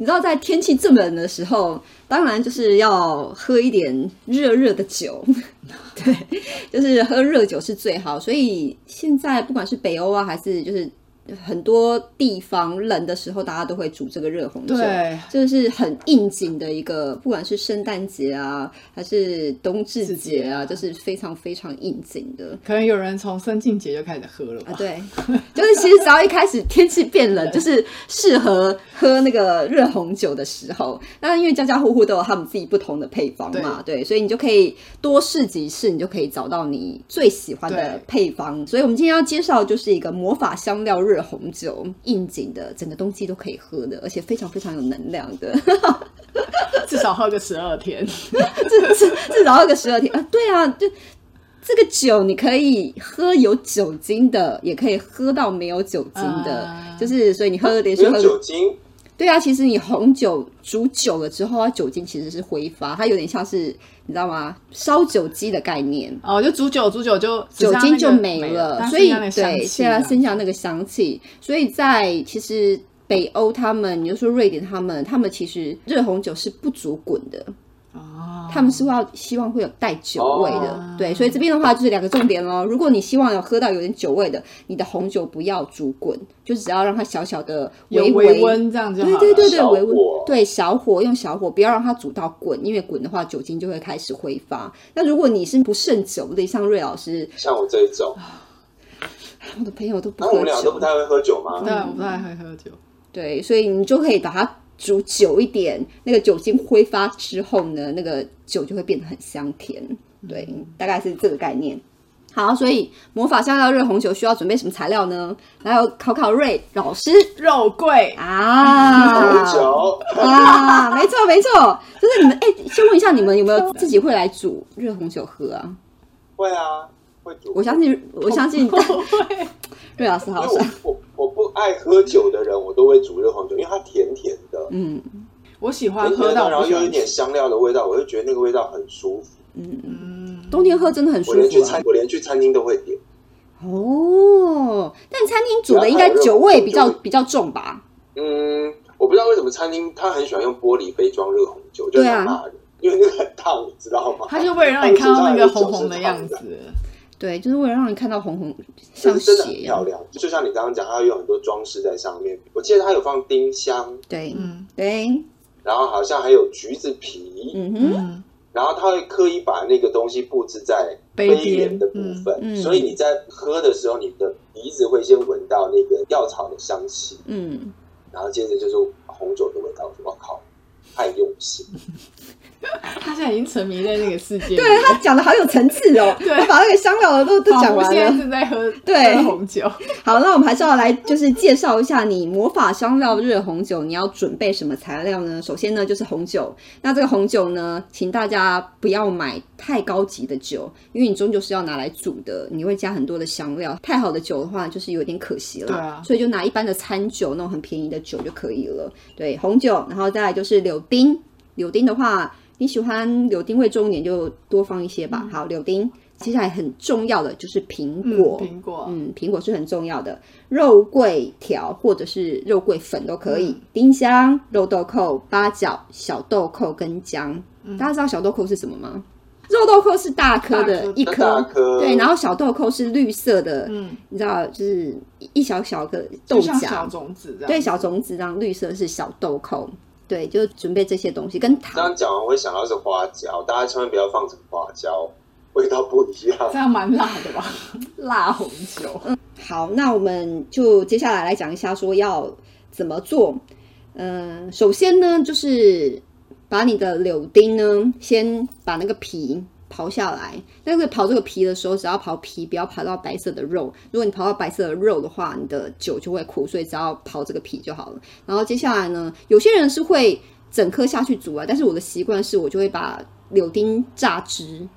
Speaker 2: 你知道，在天气这么冷的时候，当然就是要喝一点热热的酒，对，就是喝热酒是最好。所以现在不管是北欧啊，还是就是很多地方冷的时候，大家都会煮这个热红酒。
Speaker 1: 对，
Speaker 2: 这是很应景的一个，不管是圣诞节啊，还是冬至节啊，
Speaker 1: 啊
Speaker 2: 就是非常非常应景的。
Speaker 1: 可能有人从生庆节就开始喝了吧
Speaker 2: 啊，？对，就是其实只要一开始天气变冷，就是适合喝那个热红酒的时候。那因为家家户户都有他们自己不同的配方嘛，对，所以你就可以多试几次，你就可以找到你最喜欢的配方。所以我们今天要介绍就是一个魔法香料热红酒，应景的，整个冬季都可以喝的，而且非常非常有能量的。
Speaker 1: 至少喝个十二天。
Speaker 2: 至至至少喝个十二天啊！对啊，就这个酒你可以喝有酒精的，也可以喝到没有酒精的，
Speaker 1: 啊
Speaker 2: 就是所以你喝连
Speaker 3: 没有
Speaker 2: 续喝。
Speaker 3: 酒精，
Speaker 2: 对啊，其实你红酒煮久了之后，它酒精其实是挥发，它有点像是你知道吗？烧酒鸡的概念。
Speaker 1: 哦，就煮酒煮酒就
Speaker 2: 酒精就没
Speaker 1: 没
Speaker 2: 了，所以对，现在剩下那个香气，所以在其实北欧他们，你就说瑞典他们，他们其实热红酒是不煮滚的，
Speaker 1: 哦，
Speaker 2: 他们是要希望会有带酒味的，
Speaker 1: 哦
Speaker 2: 对，所以这边的话就是两个重点咯。如果你希望有喝到有点酒味的，你的红酒不要煮滚，就只要让它小小的
Speaker 1: 有
Speaker 2: 微
Speaker 1: 微温这样就好了。
Speaker 2: 对对对对，
Speaker 3: 小
Speaker 2: 微温
Speaker 3: 火
Speaker 2: 对小火用小火，不要让它煮到滚，因为滚的话酒精就会开始挥发。那如果你是不胜酒的，像瑞老师，
Speaker 3: 像我这一种，
Speaker 2: 我的朋友都不
Speaker 3: 那我
Speaker 2: 喝酒
Speaker 3: 们俩都不，太会喝酒吗？
Speaker 1: 对，我不太会喝酒。
Speaker 2: 对，所以你就可以把它煮久一点，那个酒精挥发之后呢，那个酒就会变得很香甜。对，大概是这个概念。好，所以魔法香料热红酒需要准备什么材料呢？还有考考瑞老师
Speaker 1: 肉桂
Speaker 2: 啊，
Speaker 3: 红酒
Speaker 2: 啊，没错没错，就是你们哎，先问一下你们有没有自己会来煮热红酒喝啊？
Speaker 3: 会啊，会煮。
Speaker 2: 我相信，我相信瑞老师好帅，
Speaker 3: 爱喝酒的人，我都会煮热红酒，因为它甜甜的，
Speaker 2: 嗯
Speaker 1: 我喜欢喝到
Speaker 3: 然后又有一点。香料的味道，我就觉得那个味道很舒服。
Speaker 2: 嗯，
Speaker 1: 嗯，
Speaker 2: 冬天喝真的很舒服啊
Speaker 3: 我连去餐。我连去餐厅都会点。
Speaker 2: 哦，但餐厅煮的应该酒味比较比较重吧？
Speaker 3: 嗯，我不知道为什么餐厅他很喜欢用玻璃杯装热红酒，就
Speaker 2: 对啊
Speaker 3: 很骂人，因为那个很烫，你知道吗？
Speaker 1: 他就为了让你看到那个红红的样子。
Speaker 2: 对，就是为了让你看到红红像血一样。
Speaker 3: 很漂亮，就像你刚刚讲，它有很多装饰在上面。我记得它有放丁香，
Speaker 2: 对
Speaker 1: 嗯
Speaker 2: 对，
Speaker 3: 然后好像还有橘子皮，
Speaker 2: 嗯哼，
Speaker 1: 嗯，
Speaker 3: 然后他会刻意把那个东西布置在
Speaker 1: 杯
Speaker 3: 沿的部分，
Speaker 2: 嗯嗯
Speaker 3: 所以你在喝的时候，你的鼻子会先闻到那个药草的香气，
Speaker 2: 嗯，
Speaker 3: 然后接着就是红酒的味道。我靠，太用心！
Speaker 1: 他现在已经沉迷在那个世界。
Speaker 2: 对他讲的好有层次哦，
Speaker 1: 对
Speaker 2: 他把那个香料的都都讲完
Speaker 1: 仿佛现在
Speaker 2: 了。
Speaker 1: 正在喝
Speaker 2: 对
Speaker 1: 喝红酒。
Speaker 2: 好，那我们还是要来就是介绍一下你魔法香料热红酒，你要准备什么材料呢？首先呢就是红酒，那这个红酒呢，请大家不要买太高级的酒，因为你终究是要拿来煮的，你会加很多的香料，太好的酒的话就是有点可惜了。
Speaker 1: 对啊
Speaker 2: 所以就拿一般的餐酒那种很便宜的酒就可以了。对，红酒，然后再来就是柳丁，柳丁的话，你喜欢柳丁味重一点就多放一些吧。好，柳丁。接下来很重要的就是苹
Speaker 1: 嗯，
Speaker 2: 果，
Speaker 1: 苹果，
Speaker 2: 嗯，苹果是很重要的，肉桂条或者是肉桂粉都可以，
Speaker 1: 嗯
Speaker 2: 丁香、肉豆蔻、八角、小豆蔻跟姜。
Speaker 1: 嗯
Speaker 2: 大家知道小豆蔻是什么吗？肉豆蔻是大颗的
Speaker 1: 大颗
Speaker 2: 一
Speaker 3: 大
Speaker 2: 颗，
Speaker 3: 颗
Speaker 2: 对，然后小豆蔻是绿色的，
Speaker 1: 嗯，
Speaker 2: 你知道，就是一小小个豆
Speaker 1: 就像小
Speaker 2: 荚，
Speaker 1: 种子。
Speaker 2: 对，小种子这样，绿色是小豆蔻，对，就准备这些东西跟
Speaker 3: 刚
Speaker 2: 糖。
Speaker 3: 刚讲完，我会想到是花椒，大家千万不要放成花椒，味道不一样。
Speaker 1: 这样蛮辣的吧？辣红酒。
Speaker 2: 嗯好，那我们就接下来来讲一下说要怎么做。嗯、首先呢，就是把你的柳丁呢，先把那个皮刨下来。但是刨这个皮的时候，只要刨皮，不要刨到白色的肉。如果你刨到白色的肉的话，你的酒就会苦，所以只要刨这个皮就好了。然后接下来呢，有些人是会整颗下去煮啊，但是我的习惯是我就会把柳丁榨汁。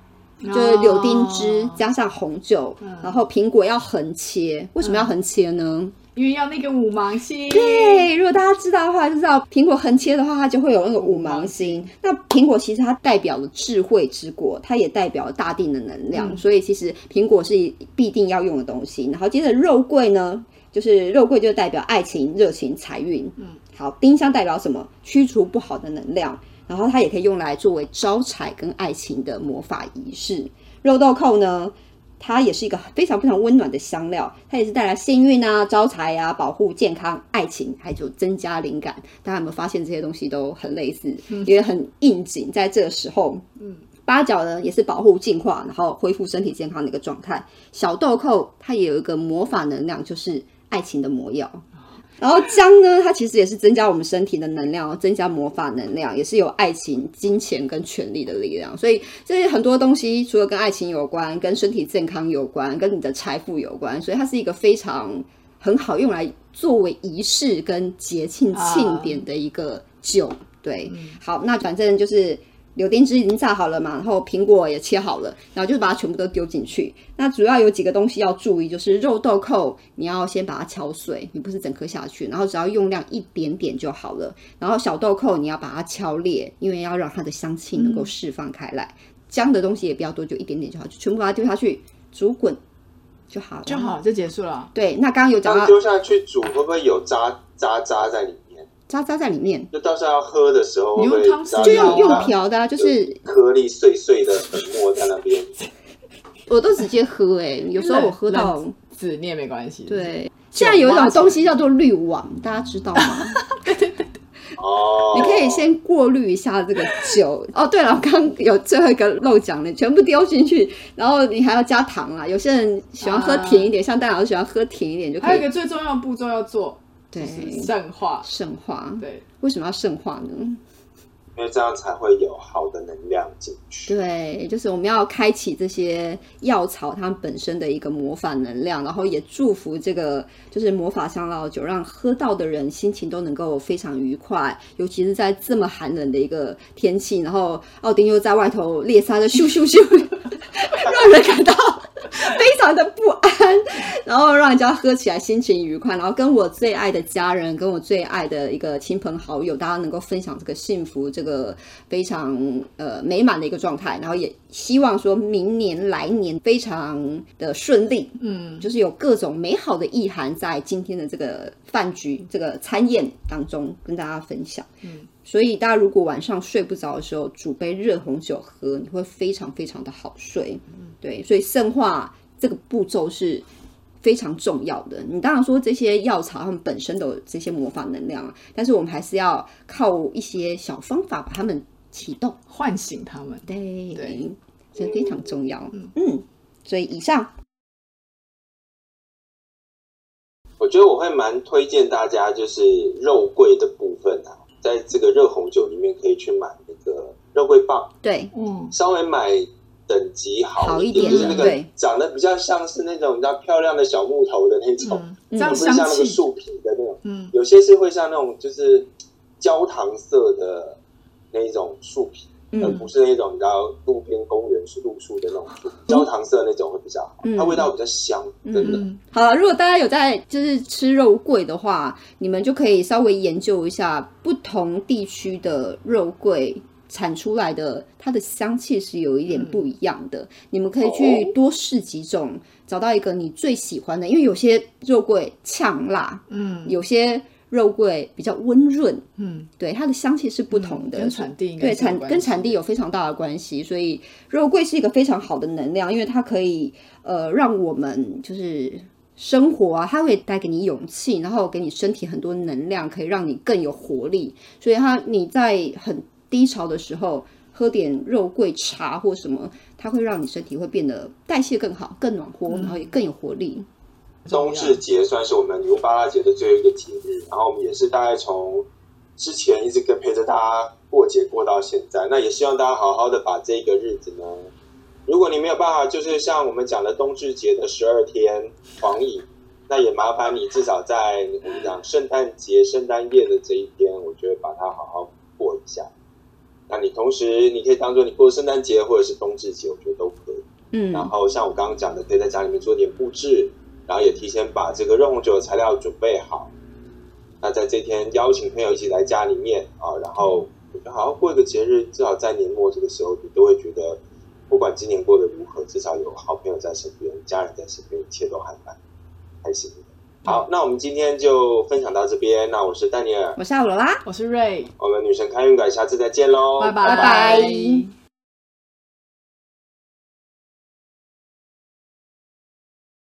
Speaker 2: 就是柳丁汁
Speaker 1: 哦
Speaker 2: 加上红酒，然后苹果要横切。为什么要横切呢？
Speaker 1: 因为要那个五芒星。
Speaker 2: 对，如果大家知道的话，就知道苹果横切的话，它就会有那个五芒星。那苹果其实它代表了智慧之果，它也代表了大地的能量，
Speaker 1: 嗯
Speaker 2: 所以其实苹果是必定要用的东西。然后接着肉桂呢，就是肉桂就代表爱情、热情、财运。
Speaker 1: 嗯，
Speaker 2: 好，丁香代表什么？驱除不好的能量。然后它也可以用来作为招财跟爱情的魔法仪式。肉豆蔻呢，它也是一个非常非常温暖的香料，它也是带来幸运啊、招财啊、保护健康、爱情，还有增加灵感。大家有没有发现这些东西都很类似，也很应景，在这个时候。
Speaker 1: 嗯，
Speaker 2: 八角呢也是保护净化，然后恢复身体健康的一个状态。小豆蔻它也有一个魔法能量，就是爱情的魔药。然后姜呢，它其实也是增加我们身体的能量，增加魔法能量，也是有爱情、金钱跟权力的力量。所以这些很多东西，除了跟爱情有关，跟身体健康有关，跟你的财富有关，所以它是一个非常很好用来作为仪式跟节庆庆典的一个酒。对，好，那反正就是柳丁汁已经榨好了嘛，然后苹果也切好了，然后就把它全部都丢进去。那主要有几个东西要注意，就是肉豆蔻你要先把它敲碎，你不是整颗下去，然后只要用量一点点就好了。然后小豆蔻你要把它敲裂，因为要让它的香气能够释放开来。姜的东西也不要多，就一点点就好，就全部把它丢下去煮滚就好了。
Speaker 1: 就好，就结束了。
Speaker 2: 对，那刚刚有讲到
Speaker 3: 丢下去煮，会不会有渣渣渣在里面？
Speaker 2: 渣渣在里面，
Speaker 3: 就到时候要喝的时候，会
Speaker 1: 你用汤匙
Speaker 2: 就用用瓢的、啊，就是
Speaker 3: 颗粒碎碎的粉末在那边？
Speaker 2: 我都直接喝、欸，有时候我喝到
Speaker 1: 冷籽你也没关系。
Speaker 2: 对。现在有一种东西叫做滤网，大家知道吗？
Speaker 3: 哦，
Speaker 2: 你可以先过滤一下这个酒。哦，对了，我刚刚有最后一个漏讲的，全部丢进去，然后你还要加糖啊。有些人喜欢喝甜一点，像戴老师喜欢喝甜一点就可以。
Speaker 1: 还有一个最重要的步骤要做，就
Speaker 2: 对，
Speaker 1: 是圣化。
Speaker 2: 圣化。
Speaker 1: 对，
Speaker 2: 为什么要圣化呢？
Speaker 3: 因为这样才会有好的能量进去。
Speaker 2: 对，就是我们要开启这些药草它们本身的一个魔法能量，然后也祝福这个就是魔法香料酒，让喝到的人心情都能够非常愉快。尤其是在这么寒冷的一个天气，然后奥丁又在外头猎杀的咻咻咻，让人感到非常的不安，然后让人家喝起来心情愉快，然后跟我最爱的家人，跟我最爱的一个亲朋好友，大家能够分享这个幸福，这非常呃美满的一个状态，然后也希望说明年来年非常的顺利，
Speaker 1: 嗯，
Speaker 2: 就是有各种美好的意涵在今天的这个饭局、这个餐宴当中跟大家分享。
Speaker 1: 嗯，
Speaker 2: 所以大家如果晚上睡不着的时候，煮杯热红酒喝，你会非常非常的好睡。对，所以圣化这个步骤是非常重要的。你当然说这些药草它们本身都有这些魔法能量啊，但是我们还是要靠一些小方法把它们启动。
Speaker 1: 唤醒它们。
Speaker 2: 对，
Speaker 1: 对
Speaker 2: 这非常重要。嗯嗯，所以以上
Speaker 3: 我觉得我会蛮推荐大家，就是肉桂的部分啊，在这个热红酒里面可以去买那个肉桂棒，
Speaker 2: 对
Speaker 1: 嗯，
Speaker 3: 稍微买等级好一
Speaker 2: 点
Speaker 3: 就是那个长得比较像是那种比较漂亮的小木头的那种，不是像，那个树皮的那种。
Speaker 1: 嗯。
Speaker 3: 有些是会像那种就是焦糖色的那一种树皮，而
Speaker 2: 嗯
Speaker 3: 不是那种你知道路边公园是路树的那种树，焦糖色那种会比较好，
Speaker 2: 嗯。
Speaker 3: 它味道比较香，真的。
Speaker 1: 嗯，
Speaker 2: 好了，如果大家有在就是吃肉桂的话，你们就可以稍微研究一下不同地区的肉桂产出来的它的香气是有一点不一样的。你们可以去
Speaker 3: 哦。
Speaker 2: 多试几种，找到一个你最喜欢的，因为有些肉桂呛辣，
Speaker 1: 嗯
Speaker 2: 有些肉桂比较温润，
Speaker 1: 嗯，
Speaker 2: 对它的香气是不同的，
Speaker 1: 跟产地
Speaker 2: 对产跟产地有非常大的关系，所以肉桂是一个非常好的能量，因为它可以呃让我们就是生活啊，它会带给你勇气，然后给你身体很多能量，可以让你更有活力。所以它你在很低潮的时候喝点肉桂茶或什么，它会让你身体会变得代谢更好、更暖和，然后也更有活力。
Speaker 3: 冬至节算是我们牛巴拉节的最后一个节日，然后我们也是大概从之前一直跟陪着大家过节过到现在，那也希望大家好好的把这个日子呢，如果你没有办法，就是像我们讲的冬至节的十二天防疫，那也麻烦你至少在我们讲圣诞节、圣诞夜的这一天，我觉得把它好好过一下。那你同时你可以当做你过圣诞节或者是冬至节，我觉得都可以。
Speaker 2: 嗯，
Speaker 3: 然后像我刚刚讲的，可以在家里面做点布置，然后也提前把这个热红酒的材料准备好。那在这天邀请朋友一起来家里面啊，然后我觉得好好过一个节日，至少在年末这个时候，你都会觉得，不管今年过得如何，至少有好朋友在身边，家人在身边，一切都还蛮开心的。好，那我们今天就分享到这边。那我是丹尼尔，
Speaker 2: 我是阿罗拉。
Speaker 1: 我是瑞，
Speaker 3: 我们女神开运馆，下次再见喽，
Speaker 1: 拜
Speaker 2: 拜拜
Speaker 1: 拜